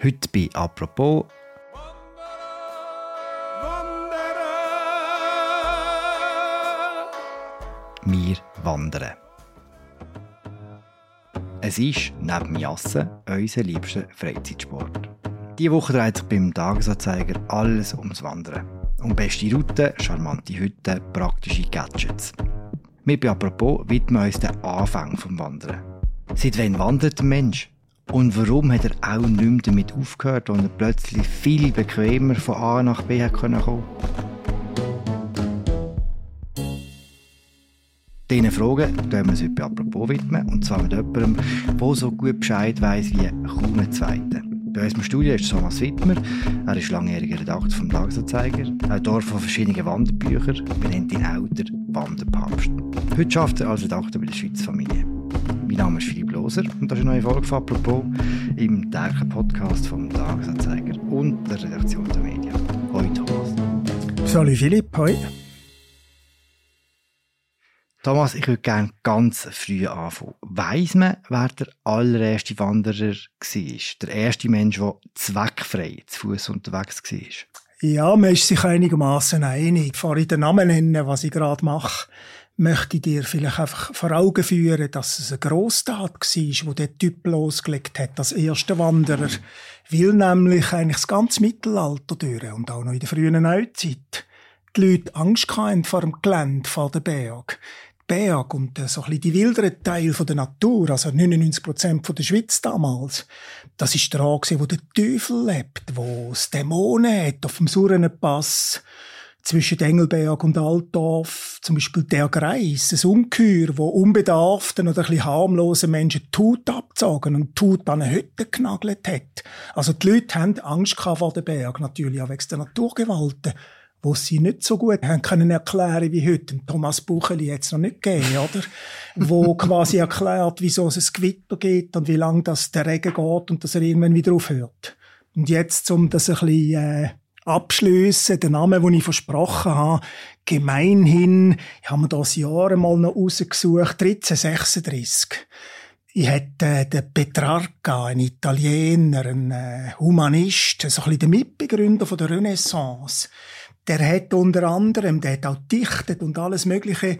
Heute bei «Apropos» wir wandern. Es ist neben Jassen unser liebster Freizeitsport. Diese Woche dreht sich beim Tagesanzeiger alles ums Wandern. Um beste Routen, charmante Hütten, praktische Gadgets. Wir bei «Apropos» widmen uns den Anfang vom Wandern. Seit wann wandert der Mensch? Und warum hat er auch nicht mehr damit aufgehört, und er plötzlich viel bequemer von A nach B kommen konnte? Diesen Fragen widmen wir uns heute «Apropos» widmen, und zwar mit jemandem, der so gut Bescheid weiss wie kaum ein Zweiter. Bei uns im Studio ist Thomas Wittmer. Er ist langjähriger Redakteur vom Tagesanzeiger, Autor von verschiedenen Wanderbüchern. Wir nennen ihn auch der Wanderpapst. Heute schafft er als Redakteur bei der Schweizer Familie. Mein Name ist Philipp Loser und das ist eine neue Folge von «Apropos» im täglichen Podcast vom Tagesanzeiger und der Redaktion der Medien. Hoi Thomas. Salut Philipp, hoi. Thomas, ich würde gerne ganz früh anfangen. Weiss man, wer der allererste Wanderer war? Der erste Mensch, der zweckfrei zu Fuß unterwegs war? Ja, man ist sich einigermaßen einig. Bevor ich den Namen nenne, was ich gerade mache, möchte dir vielleicht einfach vor Augen führen, dass es eine Grosstat war, wo der Typ losgelegt hat, als erster Wanderer. Weil nämlich eigentlich das ganze Mittelalter durch und auch noch in der frühen Neuzeit die Leute Angst hatten vor dem Gelände, vor dem Berg. Berg und so ein bisschen die wilderen Teil der Natur, also 99 Prozent der Schweiz damals, das ist der Ort, wo der Teufel lebt, wo es Dämonen hat auf dem Surrenpass zwischen Engelberg und Altdorf, zum Beispiel der Greis, ein Ungeheuer, wo unbedarften oder ein bisschen harmlosen Menschen Tut abgezogen und Tut an eine Hütte genagelt hat. Also die Leute haben Angst vor dem Berg, natürlich auch wegen der Naturgewalten wo sie nicht so gut haben können erklären wie heute. Thomas Bucheli es noch nicht gegeben, oder? wo quasi erklärt, wieso es ein Gewitter gibt und wie lange das der Regen geht und dass er irgendwann wieder aufhört. Und jetzt, um das ein bisschen äh, abschliessen, der Name, den ich versprochen habe, gemeinhin, ich habe mir das Jahr mal noch rausgesucht, 1336. Ich hätte äh, den Petrarca, ein Italiener, ein äh, Humanist, so ein bisschen der Mitbegründer der Renaissance der hat unter anderem, der hat auch dichtet und alles Mögliche,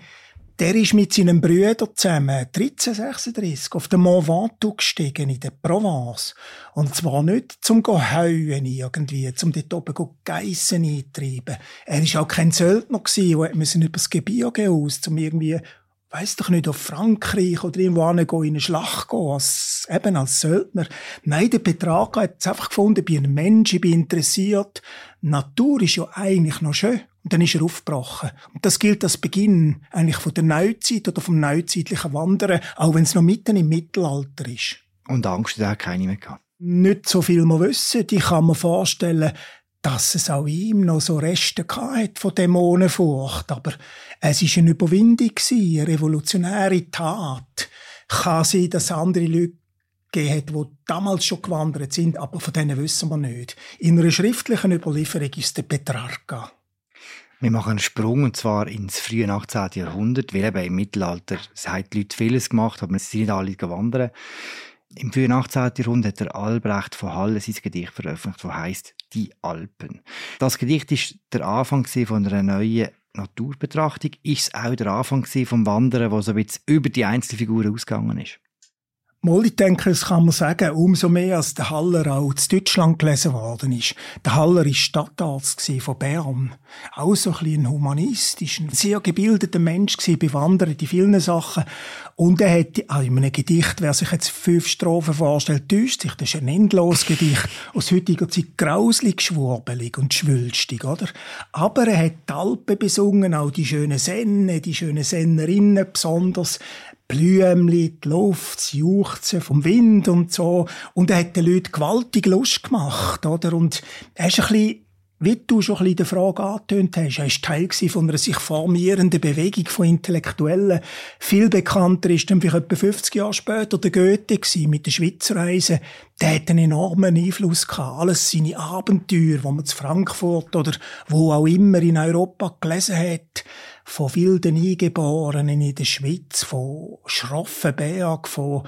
der ist mit seinem Brüder zusammen 1336 auf den Mont Ventoux gestiegen in der Provence. Und zwar nicht zum Heuen irgendwie, zum dort oben Geissen eintreiben. Er war auch kein Söldner gewesen, der musste über das Gebirge aus, um irgendwie weiß doch nicht, auf Frankreich oder irgendwo in eine Schlacht gehen, als, eben als Söldner. Nein, der Petrarca hat es einfach gefunden, ich bin ein Mensch, ich bin interessiert. Natur ist ja eigentlich noch schön. Und dann ist er aufgebrochen. Und das gilt als Beginn eigentlich von der Neuzeit oder vom neuzeitlichen Wandern, auch wenn es noch mitten im Mittelalter ist. Und Angst hat keine mehr gehabt? Nicht so viel man wissen. Ich kann mir vorstellen, dass es auch ihm noch so Reste hat von Dämonenfurcht. Aber es ist eine Überwindung, eine revolutionäre Tat. Kann sein, dass andere Leute gegeben hat, die damals schon gewandert sind, aber von denen wissen wir nicht. In einer schriftlichen Überlieferung ist der Petrarca. Wir machen einen Sprung, und zwar ins frühe 18. Jahrhundert, weil eben im Mittelalter, es haben die Leute vieles gemacht, aber sie sind nicht alle gewandert. Im frühen 18. Jahrhundert hat der Albrecht von Halle sein Gedicht veröffentlicht, das heisst «Die Alpen». Das Gedicht ist der Anfang von einer neuen Naturbetrachtung. Ist es auch der Anfang vom Wandern, wo so ein bisschen über die Einzelfiguren ausgegangen ist? Mal, ich denke, das kann man sagen, umso mehr als der Haller auch in Deutschland gelesen worden ist. Der Haller war Stadtarzt von Bern. Auch so ein, bisschen ein humanistisch, ein sehr gebildeter Mensch gewesen, bewandert in vielen Sachen. Und er hat, also in einem Gedicht, wer sich jetzt fünf Strophen vorstellt, täuscht sich. Das ist ein endloses Gedicht. Aus heutiger Zeit grauslig, schwurbelig und schwülstig, oder? Aber er hat die Alpen besungen, auch die schönen Senne, die schönen Sennerinnen besonders. Blümli, die Luft, das Juchzen vom Wind und so. Und er hat den Leuten gewaltig Lust gemacht, oder? Und er ist ein bisschen wie du schon ein bisschen der Frage angetönt hast, er war Teil von einer sich formierenden Bewegung von Intellektuellen. Viel bekannter ist dann vielleicht etwa 50 Jahre später der Goethe mit der Schweizreise. Der hat einen enormen Einfluss gehabt. Alles seine Abenteuer, wo man zu Frankfurt oder wo auch immer in Europa gelesen hat von wilden Eingeborenen in der Schweiz, von schroffen Berg, von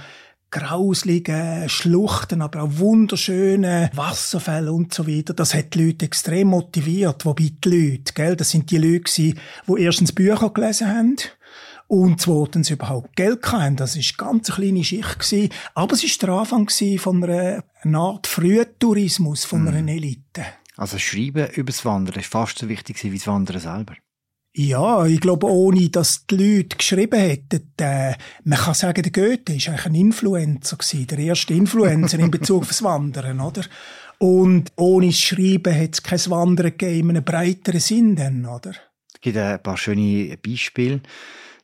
grausligen Schluchten, aber auch wunderschöne Wasserfälle und so weiter. Das hat die Leute extrem motiviert. Wobei die Leute, gell, das sind die Leute die erstens Bücher gelesen haben und zweitens überhaupt Geld hatten. Das ist ganz eine kleine Schicht gewesen. Aber es war der Anfang von einer, einer Art Frühtourismus von einer mhm. Elite. Also Schreiben über das Wandern ist fast so wichtig wie das Wandern selber. Ja, ich glaube, ohne dass die Leute geschrieben hätten, äh, man kann sagen, der Goethe ist eigentlich ein Influencer gewesen, der erste Influencer in Bezug auf das Wandern, oder? Und ohne das Schreiben hätte es kein Wandern gegeben in einem breiteren Sinn dann, oder? Es gibt ein paar schöne Beispiele.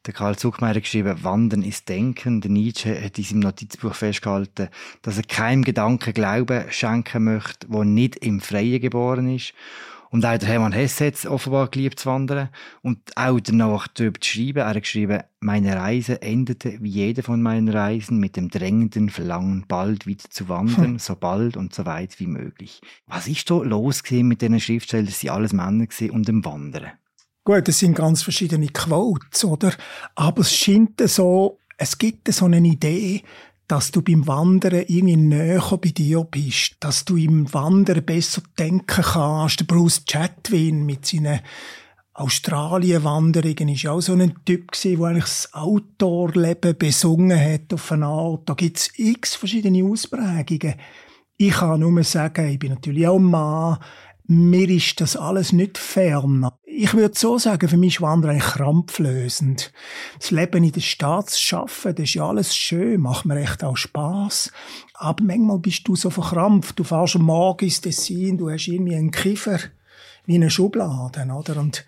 Der Karl Zuckmeier geschrieben, Wandern ist Denken. Der Nietzsche hat in seinem Notizbuch festgehalten, dass er keinem Gedanken Glauben schenken möchte, der nicht im Freien geboren ist. Und auch der Hermann Hesse hat es offenbar geliebt zu wandern. Und auch danach darüber zu schreiben. Er hat geschrieben, meine Reise endete wie jede von meinen Reisen mit dem drängenden Verlangen, bald wieder zu wandern, hm. so bald und so weit wie möglich. Was ist da los mit diesen Schriftstellern? Das waren alles Männer und dem Wandern. Gut, das sind ganz verschiedene Quotes, oder? Aber es scheint so, es gibt so eine Idee, dass du beim Wandern irgendwie näher bei dir bist, dass du im Wandern besser denken kannst. Der Bruce Chatwin mit seinen Australien-Wanderungen ist auch so ein Typ der eigentlich das Outdoor-Leben besungen hat auf eine Art. Da gibt's x verschiedene Ausprägungen. Ich kann nur sagen, ich bin natürlich auch Mann, mir ist das alles nicht fern. Ich würde so sagen, für mich ist Wandern eigentlich krampflösend. Das Leben in der Stadt zu schaffen, das ist ja alles schön, macht mir echt auch Spaß. Aber manchmal bist du so verkrampft. Du fährst am Morgen ins Tessin, du hast irgendwie einen Kiefer wie eine Schublade, oder? Und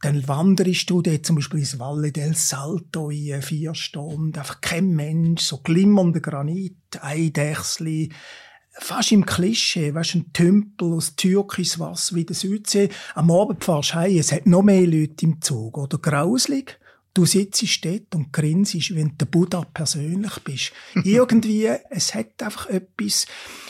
dann wanderst du dort zum Beispiel ins Valle del Salto in vier Stunden. Einfach kein Mensch, so glimmernder Granit, Eidechsli, fast im Klischee, weißt, ein Tümpel aus Türkiswasser wie der Südsee. Am Abend fahrst du heim, es hat noch mehr Leute im Zug. Oder grauslig. Du sitzt dort und grinst, wie wenn du Buddha persönlich bist. Irgendwie, es hat einfach etwas,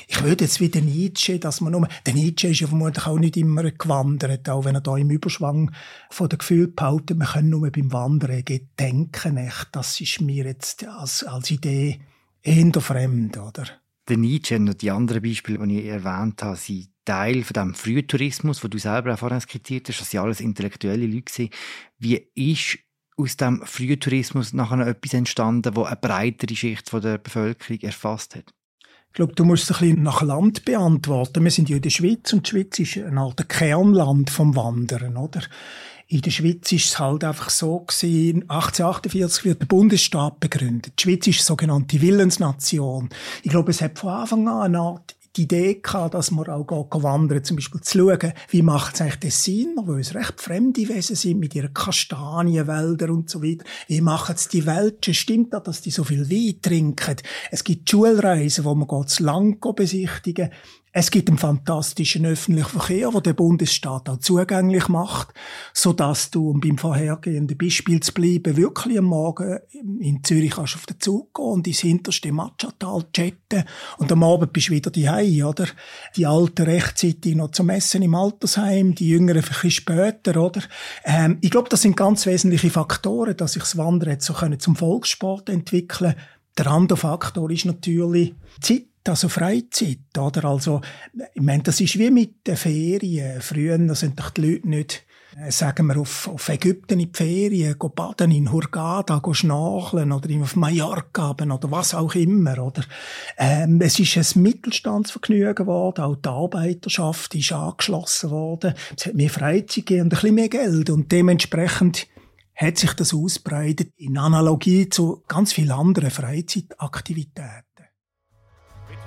ich würde jetzt wie der Nietzsche, dass man nur, der Nietzsche ist ja vermutlich auch nicht immer gewandert, auch wenn er da im Überschwang von der Gefühl behauptet, man kann nur beim Wandern denken, echt. Das ist mir jetzt als, als Idee eher fremd, oder? Der Nietzsche und die anderen Beispiele, die ich erwähnt habe, sind Teil von dem Frühtourismus, wo du selber auch vorhin skizziert hast, das sind alles intellektuelle Leute. Wie ist aus dem Frühtourismus nachher etwas entstanden, wo eine breitere Schicht der Bevölkerung erfasst hat? Ich glaube, du musst es ein bisschen nach Land beantworten. Wir sind ja in der Schweiz und die Schweiz ist ein alter Kernland vom Wandern, oder? In der Schweiz ist es halt einfach so gewesen, 1848 wird der Bundesstaat begründet. Die Schweiz ist eine sogenannte Willensnation. Ich glaube, es hat von Anfang an eine Art die Idee gehabt, dass man auch wandern, zum Beispiel zu schauen, wie macht es eigentlich Tessiner, wo es recht fremde Wesen sind, mit ihren Kastanienwäldern und so weiter. Wie machen es die Welschen? Stimmt das, dass die so viel Wein trinken? Es gibt Schulreisen, wo man das Land besichtigen es gibt einen fantastischen öffentlichen Verkehr, wo der Bundesstaat auch zugänglich macht, so dass du, um beim vorhergehenden Beispiel zu bleiben, wirklich am Morgen in Zürich kannst auf den Zug gehen und ins hinterste Matschatal chatten und am Abend bist du wieder daheim, oder? Die Alten rechtzeitig noch zum Essen im Altersheim, die Jüngeren ein später, oder? Ähm, ich glaube, das sind ganz wesentliche Faktoren, dass sich das Wandern jetzt so zum Volkssport entwickeln der andere Faktor ist natürlich Zeit also Freizeit, oder? Also, ich meine, das ist wie mit den Ferien. Früher sind doch die Leute nicht, äh, sagen wir, auf, auf Ägypten in die Ferien, go baden in Hurghada, go schnacheln oder auf Mallorca oder was auch immer, oder? Ähm, es ist ein Mittelstandsvergnügen geworden, auch die Arbeiterschaft ist angeschlossen worden. Es hat mehr Freizeit gegeben und ein bisschen mehr Geld und dementsprechend hat sich das ausbreitet in Analogie zu ganz vielen anderen Freizeitaktivitäten.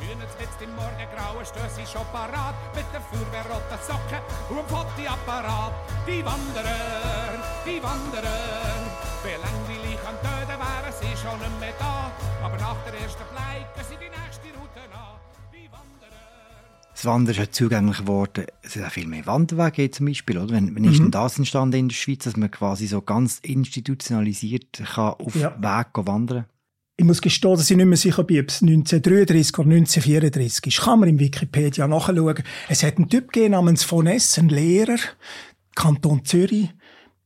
Hühnerz jetzt im Morgengrauen stöß ich schon parat mit der Feuerwehrroten Socken und dem Fotoapparat. Die Wanderer, die Wanderer, wie langweilig an Töten wären sie schon nicht mehr da. Aber nach der ersten Pleite sind die nächste Route an. Die Wanderer. Das Wandern ist zugänglich geworden. Es sind auch viel mehr Wanderwege zum Beispiel, oder? Wenn, wenn mhm. ist denn das entstanden in der Schweiz, dass man quasi so ganz institutionalisiert kann auf ja. Weg wandern? Ich muss gestehen, dass ich nicht mehr sicher bin, ob es 1933 oder 1934 ist. Kann man im Wikipedia nachschauen. Es hat einen Typ gegeben namens von Ness, ein Lehrer, Kanton Zürich.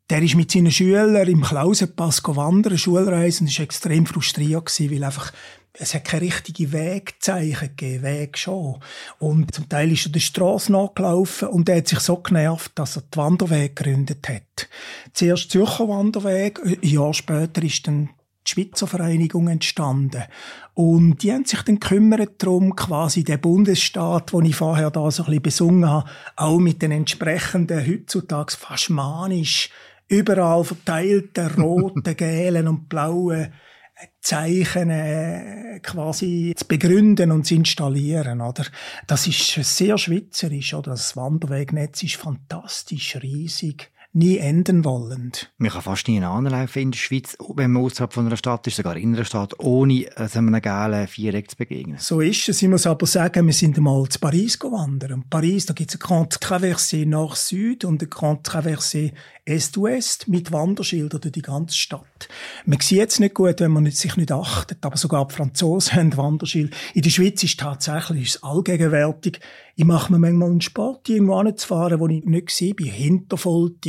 Der ist mit seinen Schülern im Klausenpass wandern, Schulreisen, und ist extrem frustriert weil einfach es hat keine richtigen Wegzeichen gegeben, Weg schon. Und zum Teil ist er der Straße nachgelaufen und er hat sich so genervt, dass er die Wanderweg gegründet hat. Zuerst Zürcher Wanderweg, ein Jahr später ist dann die Schweizer Vereinigung entstanden. Und die haben sich dann gekümmert darum, quasi den Bundesstaat, den ich vorher da so ein bisschen besungen habe, auch mit den entsprechenden, heutzutage fast manisch, überall verteilten roten, gelben und blauen Zeichen äh, quasi zu begründen und zu installieren, oder? Das ist sehr schweizerisch, oder? Das Wanderwegnetz ist fantastisch, riesig nie enden wollend. Man kann fast nie anlaufen in der Schweiz, wenn man außerhalb von einer Stadt ist, sogar in einer Stadt, ohne also einem gelben Viereck zu begegnen. So ist es. Ich muss aber sagen, wir sind einmal zu Paris gewandert. Und Paris, da gibt es eine Grande Traversée Nord-Süd und eine Grande Traversée Est-Ouest mit Wanderschildern durch die ganze Stadt. Man sieht es nicht gut, wenn man sich nicht achtet, aber sogar die Franzosen haben Wanderschilder. In der Schweiz ist tatsächlich ist allgegenwärtig. Ich mache mir manchmal einen Sport, irgendwo anzufahren, wo ich nicht sehe, bei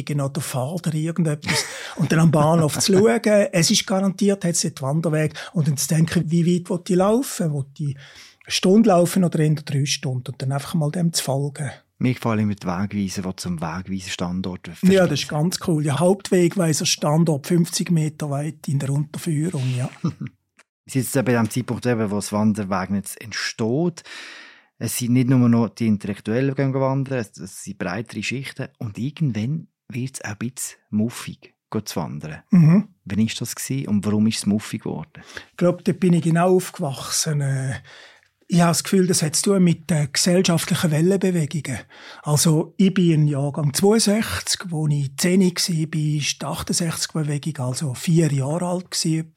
Hinterfoltigen oder Fader irgendetwas. und dann am Bahnhof zu schauen, es ist garantiert, hat es den Wanderweg. Und dann zu denken, wie weit will ich laufen? Will ich eine Stunde laufen oder in drei Stunden? Und dann einfach mal dem zu folgen. Mir gefallen mit Wegweisen, die zum Wegweisen-Standort Ja, das ist ganz cool. Der Hauptwegweiser-Standort 50 Meter weit in der Unterführung, ja. Sie sind jetzt bei dem Zeitpunkt, wo das Wanderwegnetz entsteht. Es sind nicht nur noch die Intellektuellen, die wandern, es sind breitere Schichten. Und irgendwann wird es auch ein bisschen muffig zu wandern. Mhm. Wann war das und warum ist es muffig geworden? Ich glaube, da bin ich genau aufgewachsen. Ich habe das Gefühl, das hat zu tun mit den gesellschaftlichen Wellenbewegungen. Also, ich bin im Jahrgang 62, wo ich 10 war, war die 68-Bewegung, also vier Jahre alt gewesen.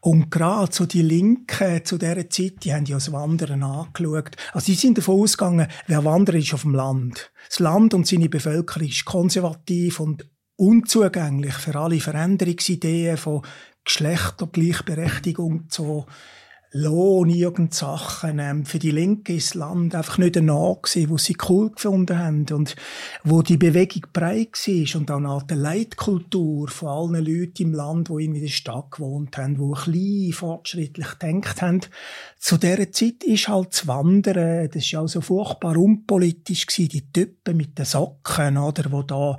Und gerade so die Linken zu dieser Zeit, die haben ja das Wandern angeschaut. Also, sie sind davon ausgegangen, wer wandert, ist auf dem Land. Das Land und seine Bevölkerung ist konservativ und unzugänglich für alle Veränderungsideen von Geschlechtergleichberechtigung zu Lohn, irgend Sachen. Ähm, für die Linke ist das Land einfach nicht Ort gewesen, wo sie cool gefunden haben und wo die Bewegung breit war und auch eine Art Leitkultur von allen Leuten im Land, die in der Stadt gewohnt haben, die klein fortschrittlich gedacht haben. Zu dieser Zeit ist halt das Wandern, das ja auch so furchtbar unpolitisch gewesen, die Typen mit den Socken, oder, wo da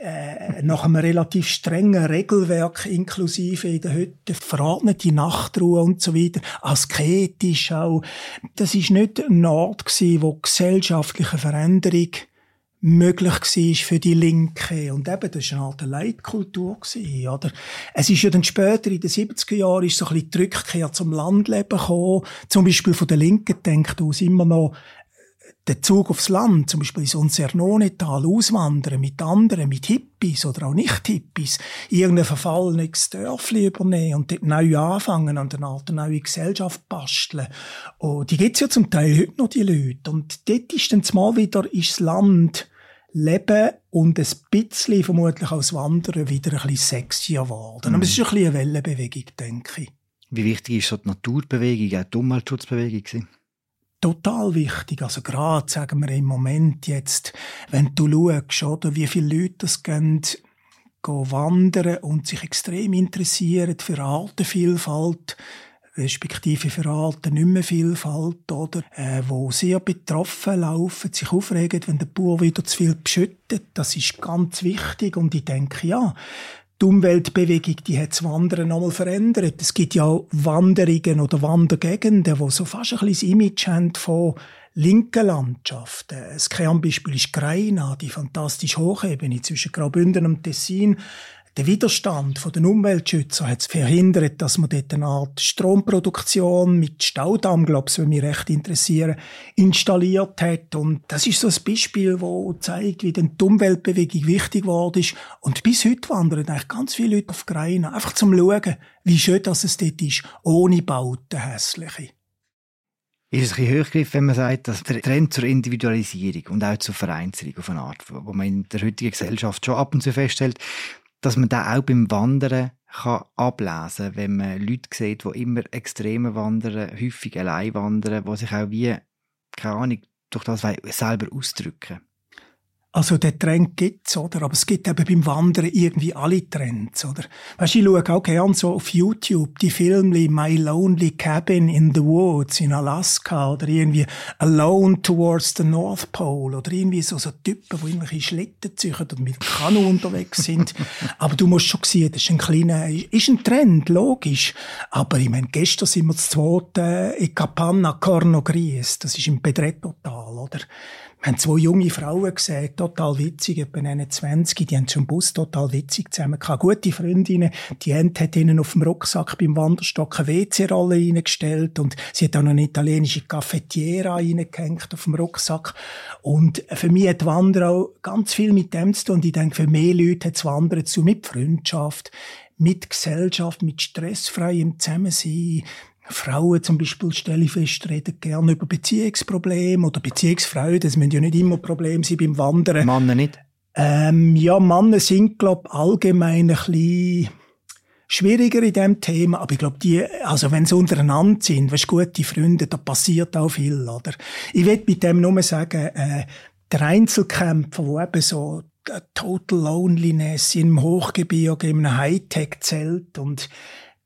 äh, nach einem relativ strengen Regelwerk inklusive in der Hütte verordnete Nachtruhe und so weiter, asketisch auch. Das ist nicht ein Ort gewesen, wo gesellschaftliche Veränderung möglich war für die Linke. Und eben, das war eine Art Leitkultur. Oder? Es ist ja dann später, in den 70er Jahren, ist so ein bisschen die Rückkehr zum Landleben gekommen. Zum Beispiel von der Linken denkt aus immer noch der Zug aufs Land, zum Beispiel ins Unzernonetal, auswandern mit anderen, mit Hippies oder auch Nicht-Hippies, irgendein verfallenes Dörfli übernehmen und dort neu anfangen, an der Art eine neue Gesellschaft basteln. Und die gibt's ja zum Teil heute noch, die Leute. Und dort ist dann mal wieder ist das Land Leben und ein bisschen, vermutlich als Wandern, wieder ein bisschen sexier geworden. Mhm. Aber es ist ein bisschen eine Wellenbewegung, denke ich. Wie wichtig ist so die Naturbewegung, auch die Umweltschutzbewegung? Total wichtig. Also gerade, sagen wir im Moment jetzt, wenn du schaust, oder, wie viele Leute das gehen, gehen wandern und sich extrem interessieren für Artenvielfalt, respektive für Arten nicht mehr Vielfalt, oder, äh, wo sehr betroffen laufen, sich aufregen, wenn der Bauer wieder zu viel beschüttet. Das ist ganz wichtig und ich denke, ja, die Umweltbewegung, die hat das Wandern nochmal verändert. Es gibt ja auch Wanderungen oder Wandergegenden, die so fast ein bisschen das Image haben von linken Landschaften. Das Kernbeispiel ist Greina, die fantastisch Hochebene zwischen Graubünden und Tessin, der Widerstand von den Umweltschützern hat es verhindert, dass man dort eine Art Stromproduktion mit Staudamm, glaube ich, wenn mich recht interessieren, installiert hat. Und das ist so ein Beispiel, wo zeigt, wie die Umweltbewegung wichtig geworden ist. Und bis heute wandern eigentlich ganz viele Leute auf Greina, einfach zum Schauen, wie schön das es dort ist, ohne Bauten, hässliche. Ist es ein bisschen hochgriff, wenn man sagt, dass der Trend zur Individualisierung und auch zur Vereinzelung auf eine Art, wo man in der heutigen Gesellschaft schon ab und zu feststellt, dass man da auch beim Wandern kann ablesen kann, wenn man Leute sieht, die immer extreme wandern, häufig allein wandern, die sich auch wie, keine Ahnung, durch das selber ausdrücken. Also der Trend gibt's, oder? Aber es gibt eben beim Wandern irgendwie alle Trends, oder? Weißt du, ich schaue auch gerne so auf YouTube die Filme My Lonely Cabin in the Woods in Alaska oder irgendwie Alone Towards the North Pole oder irgendwie so, so Typen, die irgendwelche Schlitten ziehen und mit Kanu unterwegs sind. Aber du musst schon sehen, das ist ein kleiner, ist ein Trend, logisch. Aber ich meine, gestern sind wir zu zweit in Capanna Corno Gries, das ist im Pedrettotal, oder? Wir haben zwei junge Frauen gesehen, total witzig, etwa 21, die haben zum Bus total witzig zusammen gehabt. Gute Freundinnen, die eine hat ihnen auf dem Rucksack beim Wanderstock eine WC-Rolle reingestellt und sie hat auch noch eine italienische Cafetiera reingehängt auf dem Rucksack. Und für mich hat Wandern auch ganz viel mit dem zu tun. Und ich denke, für mehr Leute hat es Wandern zu mit Freundschaft, mit Gesellschaft, mit stressfreiem Zusammensein, Frauen zum Beispiel, stelle ich fest, reden gerne über Beziehungsprobleme oder Beziehungsfreude. Das müssen ja nicht immer Probleme sein beim Wandern. Männer nicht? Ähm, ja, Männer sind, glaube allgemein ein bisschen schwieriger in diesem Thema, aber ich glaube, die, also wenn sie untereinander sind, weißt, gute Freunde, da passiert auch viel, oder? Ich will mit dem nur sagen, äh, der Einzelkämpfer, wo eben so Total Loneliness im Hochgebirge, in einem Hightech-Zelt und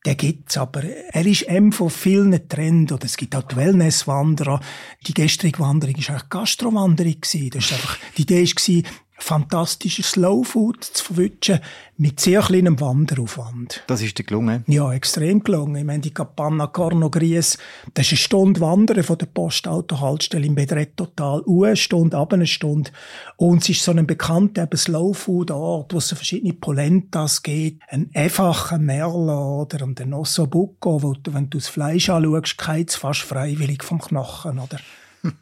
der gibt's, aber er ist eben von vielen Trend oder es gibt auch die Wellnesswanderer. Die gestrige Wanderung war eigentlich Gastrowanderung. Das ist einfach, die Idee war, fantastisches Slowfood zu verwischen mit sehr kleinem Wanderaufwand. Das ist dir gelungen? Ja, extrem gelungen. Ich meine, die Capanna Corno Gries, das ist eine Stunde Wandern von der Postautohaltestelle im Bedrettotal, eine Stunde, ab eine Stunde. Und es ist so ein bekannter Slowfood-Ort, wo es verschiedene Polentas gibt, ein einfacher Merlot oder ein Ossobuco, wo du, wenn du das Fleisch anschaust, keins fast freiwillig vom Knochen, oder?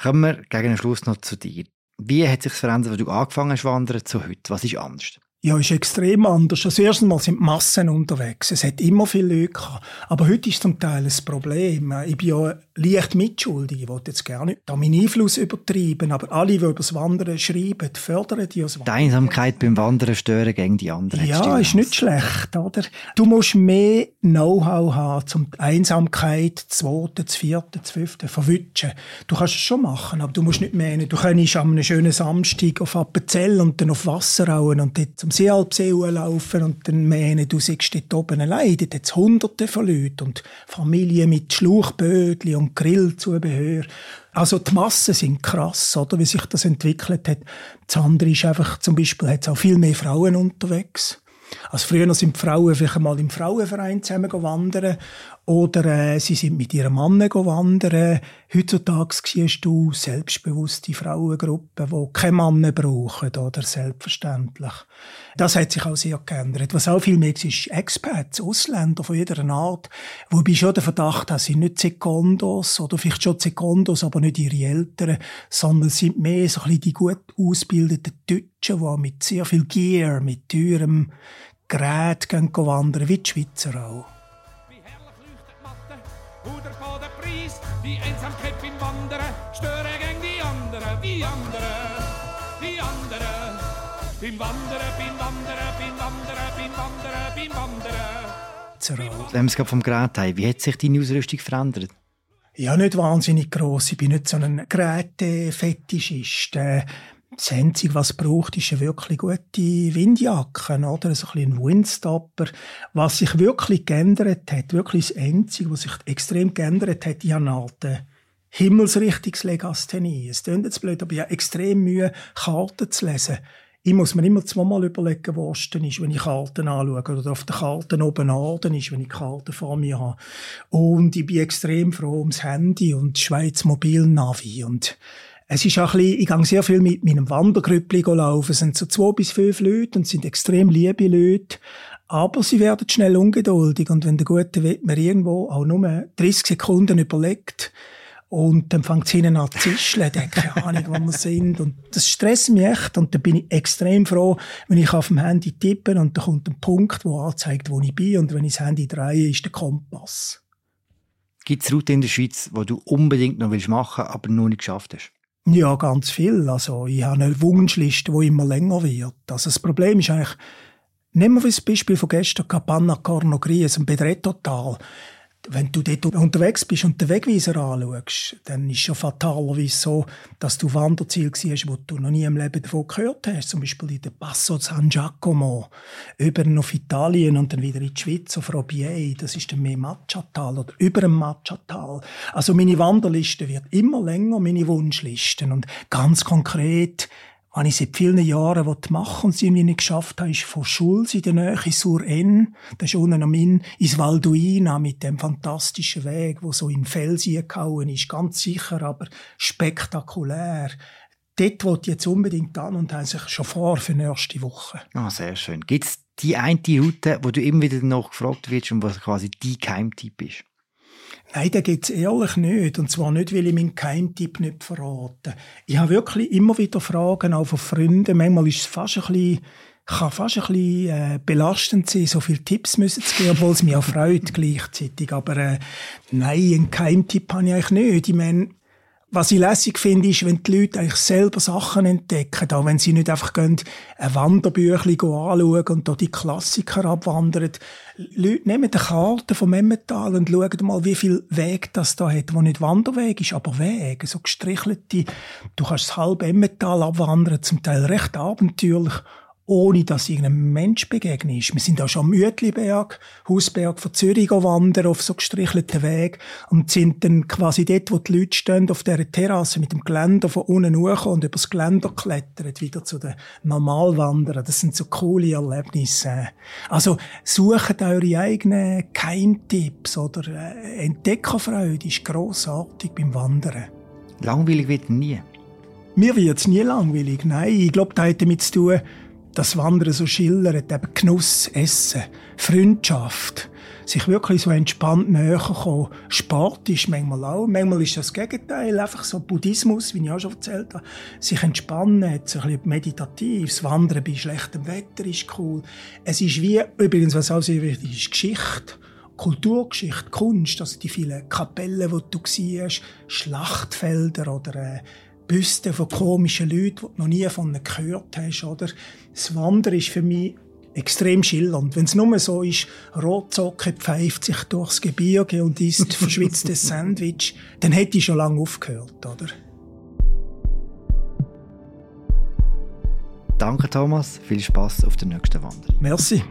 Kommen wir gegen den Schluss noch zu dir. Wie hat sich verändert, als du angefangen hast wandern zu heute? Was ist anders? Ja, ist extrem anders. Das erste Mal sind die Massen unterwegs. Es hat immer viele Leute gehabt. Aber heute ist zum Teil ein Problem. Ich bin ja leicht mitschuldig. Ich wollte jetzt gerne nicht da meinen Einfluss übertreiben. Aber alle, die über das Wandern schreiben, fördern die das Wandern. Die Einsamkeit beim Wandern stören gegen die anderen. Ja, ist nicht schlecht, oder? Du musst mehr Know-how haben, um die Einsamkeit, zweite, zweite, fünfte, verwutschen. Du kannst es schon machen, aber du musst nicht mehr. Du kannst am einem schönen Samstag auf Appenzell und dann auf Wasser rauen und dort zum Seealpsee laufen und dann mähnen, du siehst dort oben allein, dort hat hunderte von Leuten und Familien mit Schluchbödli und Grillzubehör. Also die Massen sind krass, oder, wie sich das entwickelt hat. Das andere ist einfach, zum Beispiel hat es auch viel mehr Frauen unterwegs. Also früher sind die Frauen vielleicht einmal im Frauenverein zusammen wandern oder äh, sie sind mit ihrem Mann wandern. Heutzutage siehst du selbstbewusste Frauengruppen, die keine Männer brauchen, oder selbstverständlich. Das hat sich auch sehr geändert. Was auch viel mehr ist, Expats, Ausländer von jeder Art, wobei schon der Verdacht haben, sind nicht Sekondos oder vielleicht schon Sekondos, aber nicht ihre Eltern, sondern sind mehr so ein bisschen die gut ausgebildeten Deutschen, die mit sehr viel Gear, mit teurem Gerät gehen wandern, wie die Schweizer auch. Bruder von der Preis, die Einsamkeit beim Wandern, störe gegen die anderen, wie andere, wie andere. Beim Wandern, beim Wandern, beim Wandern, beim Wandern, beim Wandern. Wenn wir es gerade vom Gerät haben, wie hat sich deine Ausrüstung verändert? Ja, nicht wahnsinnig gross. Ich bin nicht so ein Gerätefetischist. Äh, das Einzige, was braucht, ist eine wirklich gute Windjacke, oder? So ein, ein Windstopper. Was sich wirklich geändert hat, wirklich das Einzige, was sich extrem geändert hat, ich habe alte Himmelsrichtungslegasthenie. Es klingt jetzt blöd, aber ich habe extrem Mühe, Karten zu lesen. Ich muss mir immer zweimal überlegen, wo Osten ist, wenn ich Karten anschaue. Oder auf den Karten oben Norden ist, wenn ich Karten vor mir habe. Und ich bin extrem froh ums Handy und Schweiz Mobil Navi. Und es ist auch ein bisschen, ich gehe sehr viel mit meinem Wandergrüppli laufen. Es sind so zwei bis fünf Leute und sind extrem liebe Leute. Aber sie werden schnell ungeduldig. Und wenn der Gute wird mir irgendwo auch nur 30 Sekunden überlegt, und dann fängt es hinten an zu zischeln, dann keine Ahnung, wo wir sind. Und das stresst mich echt. Und dann bin ich extrem froh, wenn ich auf dem Handy tippe und da kommt ein Punkt, der anzeigt, wo ich bin. Und wenn ich das Handy drehe, ist der Kompass. Gibt es Routen in der Schweiz, die du unbedingt noch machen willst, aber noch nicht geschafft hast? Ja, ganz viel. Also, ich habe eine Wunschliste, die immer länger wird. Also, das Problem ist eigentlich, nehmen wir das Beispiel von gestern, Capanna Corno Gries, ein Bedrettotal. Wenn du dort unterwegs bist und den Wegweiser anschaust, dann ist schon fatalerweise so, dass du Wanderziel warst, wo du noch nie im Leben davon gehört hast. Zum Beispiel in der Passo San Giacomo, über auf Italien und dann wieder in die Schweiz, auf Robier, das ist dann mehr Machatal oder über dem Machatal. Also meine Wanderliste wird immer länger, meine Wunschlisten. Und ganz konkret, was ich seit vielen Jahren machen und sie irgendwie nicht geschafft habe, ist von Schulz in der Nähe sur N, das ist unten am Inn, ins Valduina mit dem fantastischen Weg, wo so in Felsen gehauen ist, ganz sicher, aber spektakulär. Dort wollte ich jetzt unbedingt an und habe sich schon vor für die nächste Woche. Ah, sehr schön. Gibt es die eine Route, wo du immer wieder noch gefragt wirst und was quasi dein Geheimtipp ist? Nein, da geht's ehrlich nicht. Und zwar nicht, weil ich meinen Keimtipp nicht verrate. Ich habe wirklich immer wieder Fragen, auch von Freunden. Manchmal ist es fast ein bisschen, kann fast ein bisschen äh, belastend sein, so viele Tipps müssen zu geben, obwohl es mich auch freut gleichzeitig. Aber äh, nein, einen Keimtipp habe ich eigentlich nicht. Ich meine, was ich lässig finde, ist, wenn die Leute eigentlich selber Sachen entdecken, auch wenn sie nicht einfach gehen, ein Wanderbüchlein anschauen und da die Klassiker abwandern. Leute nehmen eine Karte vom Emmental und schauen mal, wie viel Weg das da hat, wo nicht Wanderweg ist, aber Weg, so gestrichelte. Du kannst das halbe Emmental abwandern, zum Teil recht abenteuerlich ohne dass irgendein Mensch begegnet ist. Wir sind auch schon am Uetliberg, Hausberg von Zürich wandern auf so gestrichelten Weg und sind dann quasi dort, wo die Leute stehen, auf dieser Terrasse mit dem Geländer von unten hoch und übers Geländer klettern, wieder zu den Normalwanderern. Das sind so coole Erlebnisse. Also, sucht eure eigenen Keimtipps oder äh, Entdeckerfreude ist grossartig beim Wandern. Langweilig wird nie. Mir wird's nie langweilig. Nein, ich glaube, da hat damit zu tun, das Wandern so schildert, eben Genuss, Essen, Freundschaft, sich wirklich so entspannt näher kommen. Sport ist manchmal auch, manchmal ist das Gegenteil, einfach so Buddhismus, wie ich auch schon erzählt habe, sich entspannen, so ein bisschen meditativ, das Wandern bei schlechtem Wetter ist cool. Es ist wie, übrigens, was auch sehr wichtig ist, Geschichte. Kulturgeschichte, Kunst, also die vielen Kapellen, die du siehst, Schlachtfelder oder äh, Büsten von komischen Leuten, die du noch nie von ihnen gehört hast, oder? Das Wandern ist für mich extrem schillernd. Wenn es nur so ist, Rotzocke pfeift sich durchs Gebirge und isst verschwitztes Sandwich, dann hätte ich schon lange aufgehört, oder? Danke, Thomas. Viel Spaß auf der nächsten Wanderung. Merci.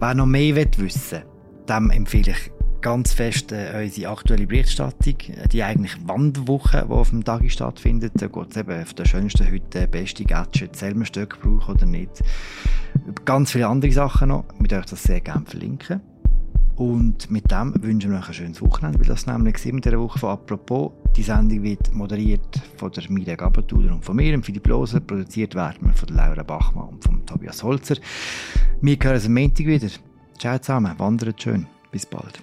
Wer noch mehr wissen will, dem empfehle ich ganz fest äh, unsere aktuelle Berichterstattung, äh, die eigentlich Wanderwoche, die auf dem Tag stattfindet. Da geht es eben auf der schönsten Hütte, beste Gadgets, Selmenstück brauchen oder nicht. Ganz viele andere Sachen noch. Wir euch das sehr gerne verlinken. Und mit dem wünschen wir euch ein schönes Wochenende, weil das nämlich in dieser Woche von «Apropos». Die Sendung wird moderiert von der Mirja Gabatuder und von mir, Philipp Loser. Produziert werden wir von der Laura Bachmann und von Tobias Holzer. Wir hören uns am Montag wieder. Ciao zusammen, wandert schön. Bis bald.